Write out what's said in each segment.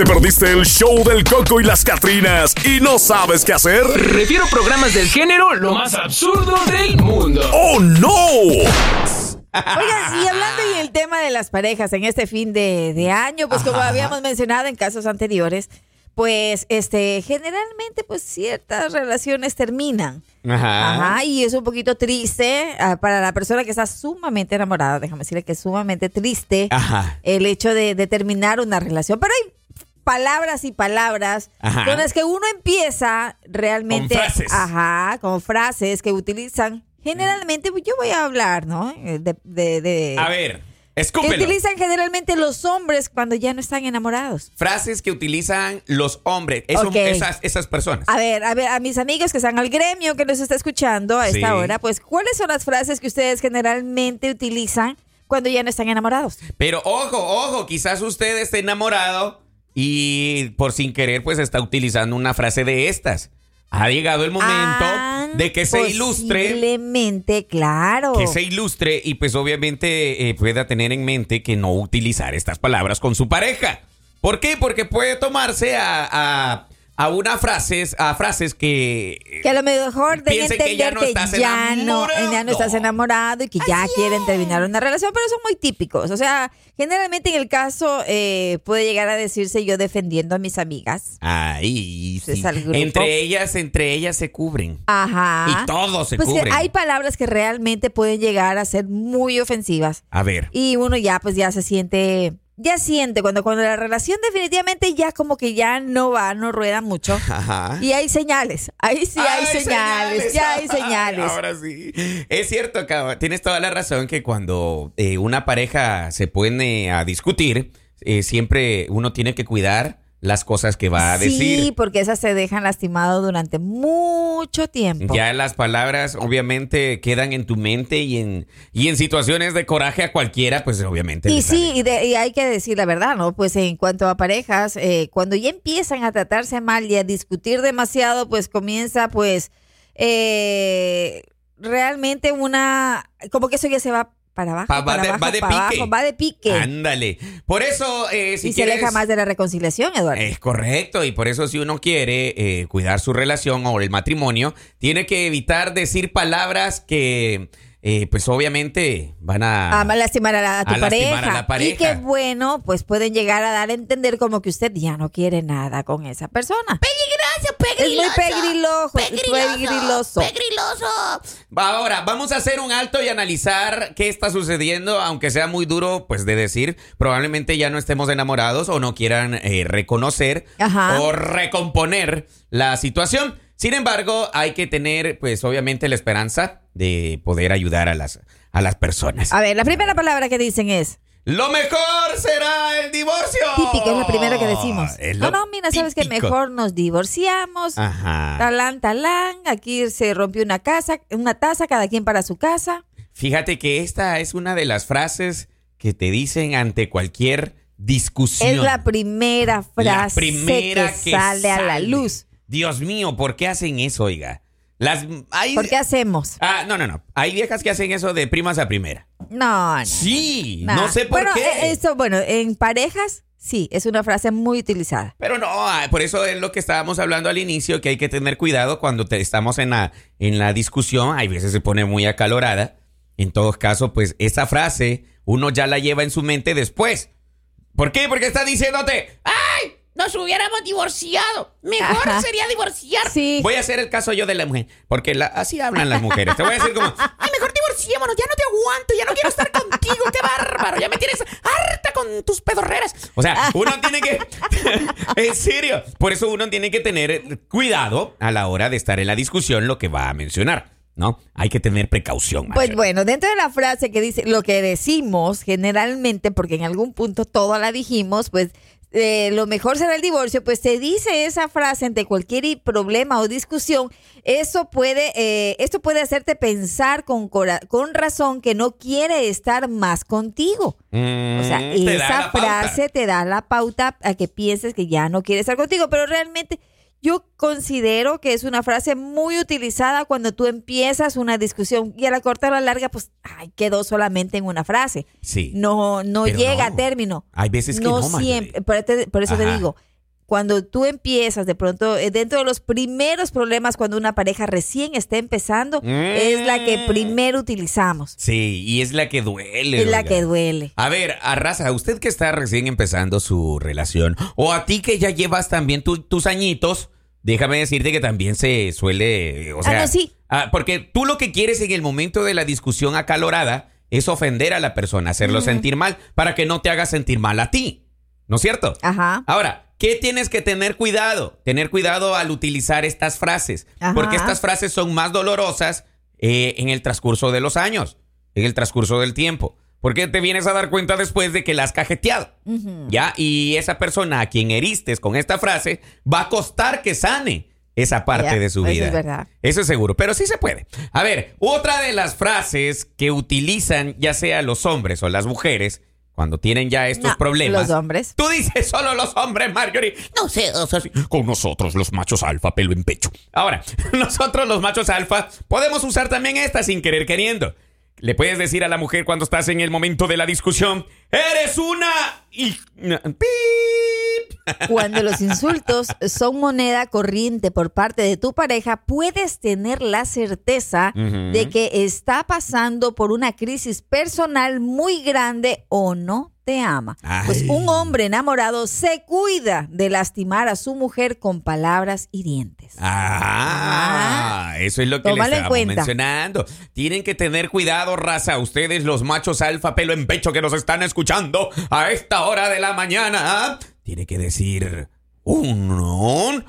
¿Te perdiste el show del Coco y las Catrinas y no sabes qué hacer? Refiero programas del género lo más absurdo del mundo. ¡Oh, no! Oigan, y hablando y el tema de las parejas en este fin de, de año, pues como habíamos mencionado en casos anteriores, pues este generalmente pues ciertas relaciones terminan. Ajá. Ajá, y es un poquito triste ah, para la persona que está sumamente enamorada, déjame decirle que es sumamente triste Ajá. el hecho de, de terminar una relación. Pero hay palabras y palabras Ajá. con las que uno empieza realmente, Con frases. ajá, con frases que utilizan. Generalmente, pues, yo voy a hablar, ¿no? Eh, De, de, de- A ver, que escúpelo. utilizan generalmente los hombres cuando ya no están enamorados. Frases que utilizan los hombres, eso- Ok. esas, esas personas. A ver, a ver, a mis amigos que están al gremio, que nos está escuchando a esta Sí. hora, pues, ¿cuáles son las frases que ustedes generalmente utilizan cuando ya no están enamorados? Pero ojo, ojo, quizás usted esté enamorado y por sin querer pues está utilizando una frase de estas. Ha llegado el momento Ah, de que se ilustre, Posiblemente, claro. que se ilustre y pues obviamente eh, pueda tener en mente que no utilizar estas palabras con su pareja. ¿Por qué? Porque puede tomarse a, a, a una frases, a frases que... Que a lo mejor a Piensen que entender ya no que estás ya no, enamorado. ya no estás enamorado y que ya quieren terminar una relación, pero son muy típicos. O sea, generalmente en el caso eh, puede llegar a decirse yo defendiendo a mis amigas. Ahí Ese sí. Entre ellas, entre ellas se cubren. Ajá. Y todos se pues que cubren. hay palabras que realmente pueden llegar a ser muy ofensivas. A ver. Y uno ya, pues ya se siente, ya siente cuando, cuando la relación definitivamente ya como que ya no va, no rueda mucho. Ajá. Y hay señales, ahí sí hay, señales, ya hay Ay, señales. ahora sí. Es cierto, cabrón. Tienes toda la razón que cuando eh, una pareja se pone a discutir, eh, siempre uno tiene que cuidar las cosas que va a Sí, decir. porque esas se dejan lastimado durante mucho tiempo. Ya las palabras obviamente quedan en tu mente y en, y en situaciones de coraje a cualquiera, pues obviamente. Y sí, sale. y, de- y hay que decir la verdad, ¿no? Pues en cuanto a parejas, eh, cuando ya empiezan a tratarse mal y a discutir demasiado, pues comienza pues eh, realmente una, como que eso ya se va para abajo, Pa- va para de- abajo, va de para pique. abajo, va de pique. Ándale. Por eso, eh, si y se aleja más de la reconciliación, Eduardo. Es correcto, y por eso si uno quiere eh, cuidar su relación o el matrimonio, tiene que evitar decir palabras que, eh, pues obviamente van a... a lastimar a, la- a tu a pareja. a la pareja. Y que bueno, pues pueden llegar a dar a entender como que usted ya no quiere nada con esa persona. Peligroso, Es muy pegriloso. pegriloso, pegriloso. Pegriloso. Va, Ahora, vamos a hacer un alto y analizar qué está sucediendo, aunque sea muy duro, pues de decir, probablemente ya no estemos enamorados o no quieran eh, reconocer Ajá. o recomponer la situación. Sin embargo, hay que tener, pues obviamente, la esperanza de poder ayudar a las, a las personas. A ver, la primera palabra que dicen es Lo mejor será el divorcio. típica, es la primera que decimos. No, no, mira, sabes que mejor nos divorciamos. Ajá. Talán, talán, aquí se rompió una casa, una taza, cada quien para su casa. Fíjate que esta es una de las frases que te dicen ante cualquier discusión. Es la primera La frase primera que, sale a la luz. Dios mío, ¿por qué hacen eso, oiga? Las hay ¿Por qué hacemos? Ah, no, no, no. Hay viejas que hacen eso de primas a primera. No, no. Sí, no sé por bueno, qué. eh, Esto, bueno, en parejas, sí, es una frase muy utilizada. Pero no, ah, por eso es lo que estábamos hablando al inicio, que hay que tener cuidado cuando te- estamos en la, en la discusión. Hay veces se pone muy acalorada. En todo caso, pues esa frase uno ya la lleva en su mente después. ¿Por qué? Porque está diciéndote, ¡Ay! Nos hubiéramos divorciado. Mejor Ajá. sería divorciar. Sí. voy a hacer el caso yo de la mujer. Porque la- así hablan las mujeres. Te voy a decir como, Ay, mejor divorciémonos. Ya no te aguanto. Ya no quiero estar contigo. ¡Qué bárbaro! Ya me tienes harta con tus pedorreras. O sea, uno tiene que. en serio. Por eso uno tiene que tener cuidado a la hora de estar en la discusión lo que va a mencionar. ¿No? Hay que tener precaución. Pues bueno, dentro de la frase que dice lo que decimos generalmente, porque en algún punto toda la dijimos, pues eh, lo mejor será el divorcio, pues se dice esa frase ante cualquier problema o discusión, eso puede, eh, esto puede hacerte pensar con, cora- con razón que no quiere estar más contigo. O sea, Mm, esa pauta. frase te da la pauta a que pienses que ya no quiere estar contigo, pero realmente yo considero que es una frase muy utilizada cuando tú empiezas una discusión y a la corta o a la larga, pues, ay, quedó solamente en una frase. Sí. No, no llega no. a término. Hay veces que no, Marjorie. siempre. Por, eso te digo, cuando tú empiezas de pronto, eh, dentro de los primeros problemas cuando una pareja recién está empezando, es la que Mm. primero utilizamos. Sí, y es la que duele. Es la que duele. A ver, Arrasa, usted que está recién empezando su relación, o a ti que ya llevas también tu- tus añitos, déjame decirte que también se suele, o Ah, sea, no, sí. ah, porque tú lo que quieres en el momento de la discusión acalorada es ofender a la persona, hacerlo sentir mal, para que no te haga sentir mal a ti, ¿no es cierto? Ajá. Ahora, ¿qué tienes que tener cuidado? Tener cuidado al utilizar estas frases, Ajá. porque estas frases son más dolorosas eh, en el transcurso de los años, en el transcurso del tiempo. Porque te vienes a dar cuenta después de que la has cajeteado. ¿Ya? Y esa persona a quien heriste con esta frase va a costar que sane esa parte de su eso vida. es verdad. Eso es seguro, pero sí se puede. A ver, otra de las frases que utilizan ya sea los hombres o las mujeres cuando tienen ya estos No, problemas. los hombres. Tú dices solo los hombres, Marjorie. No sé, o sea, con nosotros los machos alfa, pelo en pecho. Ahora, nosotros los machos alfa podemos usar también esta sin querer queriendo. Le puedes decir a la mujer cuando estás en el momento de la discusión, eres una... y- ¡Pip! Cuando los insultos son moneda corriente por parte de tu pareja, puedes tener la certeza de que está pasando por una crisis personal muy grande o no te ama. Ay. Pues un hombre enamorado se cuida de lastimar a su mujer con palabras hirientes. Ah, eso es lo que en estamos cuenta. mencionando. Tienen que tener cuidado, raza, ustedes los machos alfa pelo en pecho que nos están escuchando a esta hora de la mañana. ¿ah? Tiene que decir un, un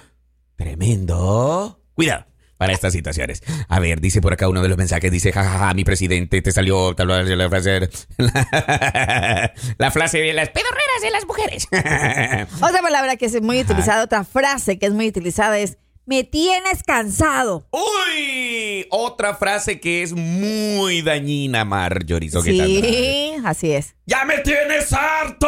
tremendo cuidado. Para estas situaciones. A ver, dice por acá uno de los mensajes, dice, jajaja, mi presidente, te salió tal vez la frase, la, la frase de las pedorreras de las mujeres. Otra palabra que es muy utilizada, otra frase que es muy utilizada es, me tienes cansado. Uy, otra frase que es muy dañina, Marjorie. Sí, así es. ¡Ya me tienes harto!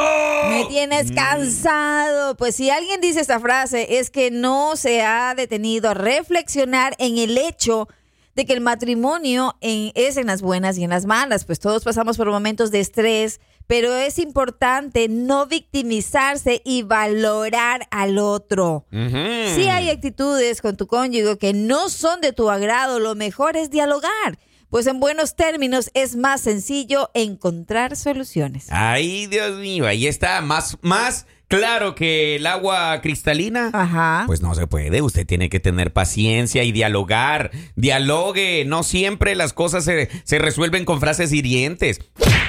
Me tienes Mm. cansado. Pues si alguien dice esta frase es que no se ha detenido a reflexionar en el hecho de que el matrimonio en- es en las buenas y en las malas. Pues todos pasamos por momentos de estrés, pero es importante no victimizarse y valorar al otro. Si hay actitudes con tu cónyuge que no son de tu agrado, lo mejor es dialogar. Pues en buenos términos es más sencillo encontrar soluciones. Ay, Dios mío, ahí está. Más, más claro que el agua cristalina. Ajá. Pues no se puede, usted tiene que tener paciencia y dialogar. Dialogue, no siempre las cosas se, se resuelven con frases hirientes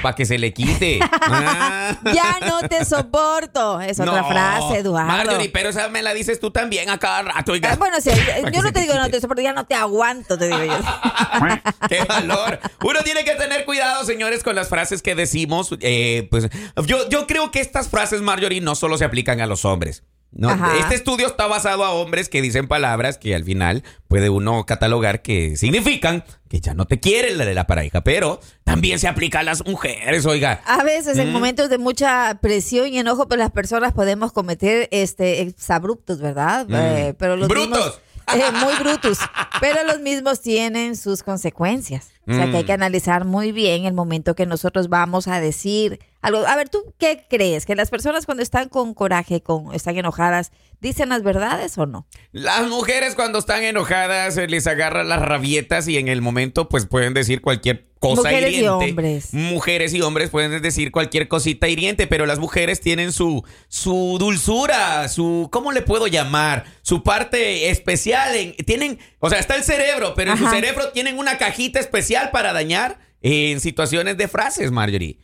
para que se le quite. Ah. Ya no te soporto. Es otra frase, Eduardo. Marjorie, pero esa me la dices tú también a cada rato. Ah, bueno, sí, yo no te digo no te soporto, ya no te aguanto, te digo yo. ¡Qué valor! Uno tiene que tener cuidado, señores, con las frases que decimos. Eh, pues yo, yo creo que estas frases, Marjorie, no solo se aplican a los hombres. No, Ajá. este estudio está basado a hombres que dicen palabras que al final puede uno catalogar que significan que ya no te quieren la de la pareja, pero también se aplica a las mujeres, oiga. A veces en Mm. momentos de mucha presión y enojo, pues las personas podemos cometer este exabruptos, ¿verdad? Eh, pero los Mm. ¡Brutos! mismos- eh, muy brutos. Pero los mismos tienen sus consecuencias. O sea que hay que Mm. analizar muy bien el momento que nosotros vamos a decir algo. A ver, ¿tú qué crees? ¿Que las personas cuando están con coraje, con, están enojadas, dicen las verdades o no? Las mujeres cuando están enojadas eh, les agarran las rabietas y en el momento pues pueden decir cualquier cosa Mujeres y hiriente. hombres. Mujeres y hombres pueden decir cualquier cosita hiriente, pero las mujeres tienen su su dulzura, su ¿cómo le puedo llamar? Su parte especial en- tienen, o sea, está el cerebro, pero en su cerebro tienen una cajita especial para dañar en situaciones de frases, Marjorie.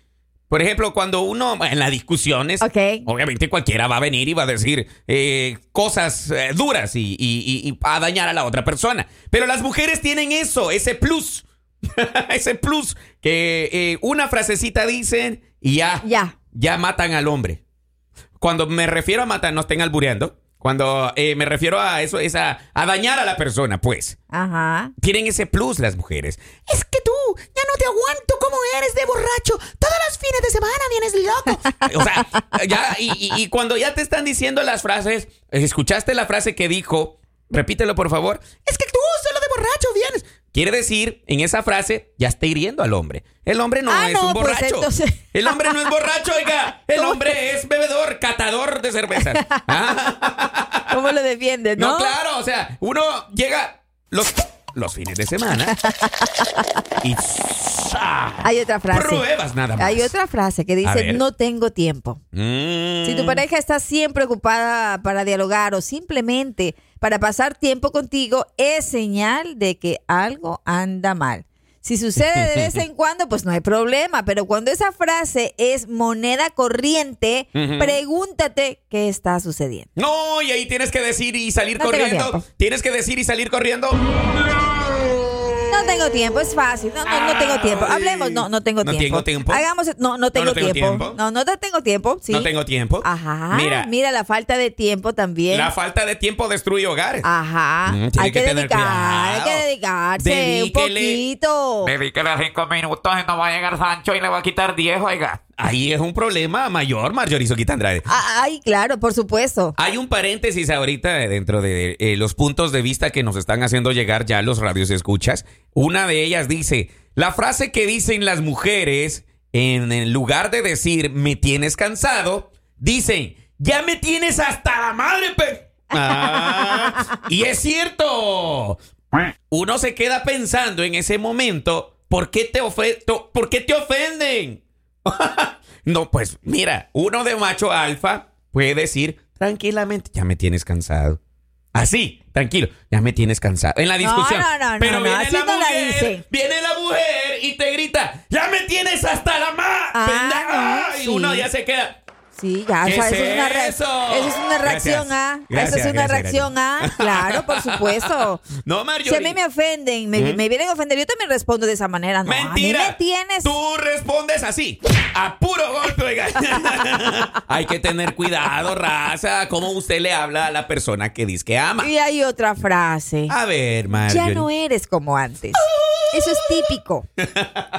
Por ejemplo, cuando uno en las discusiones, Ok. obviamente cualquiera va a venir y va a decir eh, cosas eh, duras y, y- y- y a dañar a la otra persona. Pero las mujeres tienen eso, ese plus, ese plus que eh, una frasecita dicen y ya, Ya. ya matan al hombre. Cuando me refiero a matar, no estén albureando. Cuando eh, me refiero a eso, es a, a dañar a la persona, pues. Ajá. Tienen ese plus las mujeres. Es que tú ya no te aguanto como eres de borracho. Todos los fines de semana vienes loco. O sea, ya, y, y- y cuando ya te están diciendo las frases, ¿escuchaste la frase que dijo? Repítelo, por favor. Es que tú solo de borracho vienes. Quiere decir, en esa frase, ya está hiriendo al hombre. El hombre no Ah, es no, un pues, borracho. entonces- El hombre no es borracho, oiga. El hombre es bebedor, catador de cervezas. Ah. lo defiendes, ¿no? No, claro, o sea, uno llega los, los fines de semana y ¡sa! Hay otra frase. pruebas nada más. Hay otra frase que dice, no tengo tiempo. Mm. Si tu pareja está siempre ocupada para dialogar o simplemente para pasar tiempo contigo, es señal de que algo anda mal. Si sucede de vez en cuando, pues no hay problema, pero cuando esa frase es moneda corriente, pregúntate qué está sucediendo. No, y ahí tienes que decir y salir No corriendo. Tienes que decir y salir corriendo. No tengo tiempo, es fácil. No, no, no tengo tiempo. Ay. Hablemos, no, no tengo No tiempo. tengo tiempo. Hagamos, no, no tengo, tengo tiempo. tiempo. No, no te tengo tiempo, sí. No tengo tiempo. Ajá. Mira, Mira, la falta de tiempo también. la falta de tiempo destruye hogares. Ajá. Mm, hay que, que tener dedicar, hay que dedicarse Dedíquele. un poquito. Dedíquele cinco minutos y no va a llegar Sancho y le va a quitar 10, oiga. Ahí es un problema mayor, Marjorie Andrade. Ah, Ay, claro, por supuesto. Hay un paréntesis ahorita dentro de eh, los puntos de vista que nos están haciendo llegar ya los radios escuchas. Una de ellas dice, la frase que dicen las mujeres en lugar de decir me tienes cansado, dicen, ya me tienes hasta la madre, pe... Ah, y es cierto. Uno se queda pensando en ese momento, ¿por qué te, ¿por qué te ofenden? no, pues mira, uno de macho alfa puede decir tranquilamente, ya me tienes cansado. Así, tranquilo, ya me tienes cansado. En la discusión. no, no, no, Pero viene así la mujer, dice. viene la mujer y te grita, ya me tienes hasta la ma. Ah, pendeja". no, Y sí. uno ya se queda. Sí, ya, ¿Qué o sea, es eso es una, re- eso? eso es una reacción Gracias. A. Gracias, eso es una gracias, reacción A. Claro, por supuesto. No, Marjorie. Si a mí me ofenden, me, me vienen a ofender, yo también respondo de esa manera. No, Mentira. a mí me tienes. Tú respondes así, a puro golpe, oiga. Hay que tener cuidado, raza. Cómo usted le habla a la persona que dice que ama. Y hay otra frase. A ver, Marjorie. Ya no eres como antes. Eso es típico.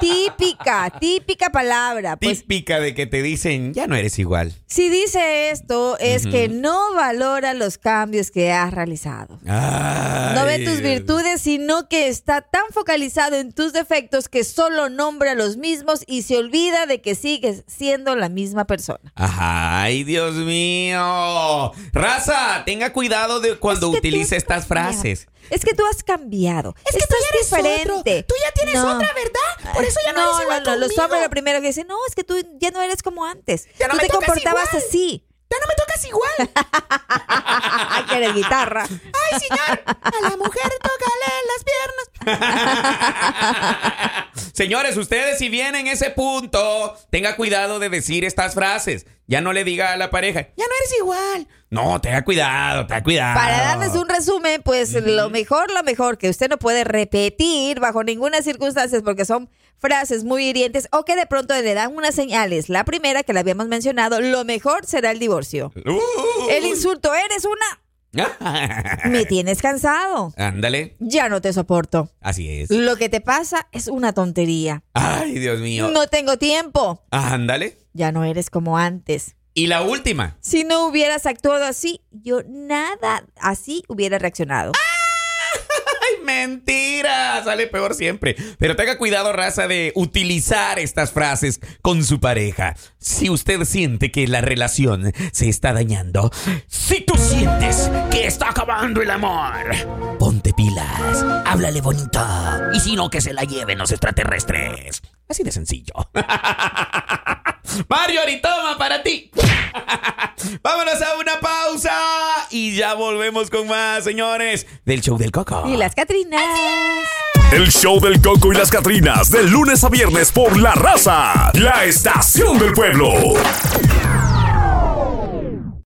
Típica, típica palabra. Pues Típica de que te dicen, ya no eres igual. si dice esto, es que no valora los cambios que has realizado. No ve tus virtudes, sino que está tan focalizado en tus defectos que solo nombra los mismos y se olvida de que sigues siendo la misma persona. Ay, Dios mío. Raza, tenga cuidado de cuando Es que tú utilice estas cambiado. frases. Es que tú has cambiado. Es que Estás tú eres diferente. otro. Tú ya tienes No. otra, ¿verdad? Por eso ya no, no, eres igual no, no, los hombres lo primero que dicen, no, es que tú ya no eres como antes. Ya no tú me te comportabas igual. así. Ya no me tocas igual. Ay, que eres guitarra. Ay, señor. A la mujer tócale las piernas. Señores, ustedes si vienen en ese punto, tenga cuidado de decir estas frases. Ya no le diga a la pareja, Ya no eres igual. no, tenga cuidado, tenga cuidado. Para darles un resumen, pues lo mejor, lo mejor que usted no puede repetir bajo ninguna circunstancia porque son frases muy hirientes o que de pronto le dan unas señales. La primera que la habíamos mencionado, lo mejor será el divorcio. Uh. El insulto, eres una... Me tienes cansado. Ándale, Ya no te soporto. así es. Lo que te pasa es una tontería. Ay, Dios mío. No tengo tiempo. Ándale. Ya no eres como antes. Y la última. Si no hubieras actuado así, yo nada así hubiera reaccionado. ¡Ay, mentira! Sale peor siempre. Pero tenga cuidado, raza, de utilizar estas frases con su pareja. Si usted siente que la relación se está dañando, si tú sientes que está acabando el amor, ponte pilas, háblale bonito. Y si no, que se la lleven los extraterrestres. Así de sencillo. Mario, toma para ti. Vámonos a una pausa y ya volvemos con más, señores, del show del Coco. Y las Catrinas. El show del Coco y las Catrinas, de lunes a viernes por La Raza, la estación del pueblo.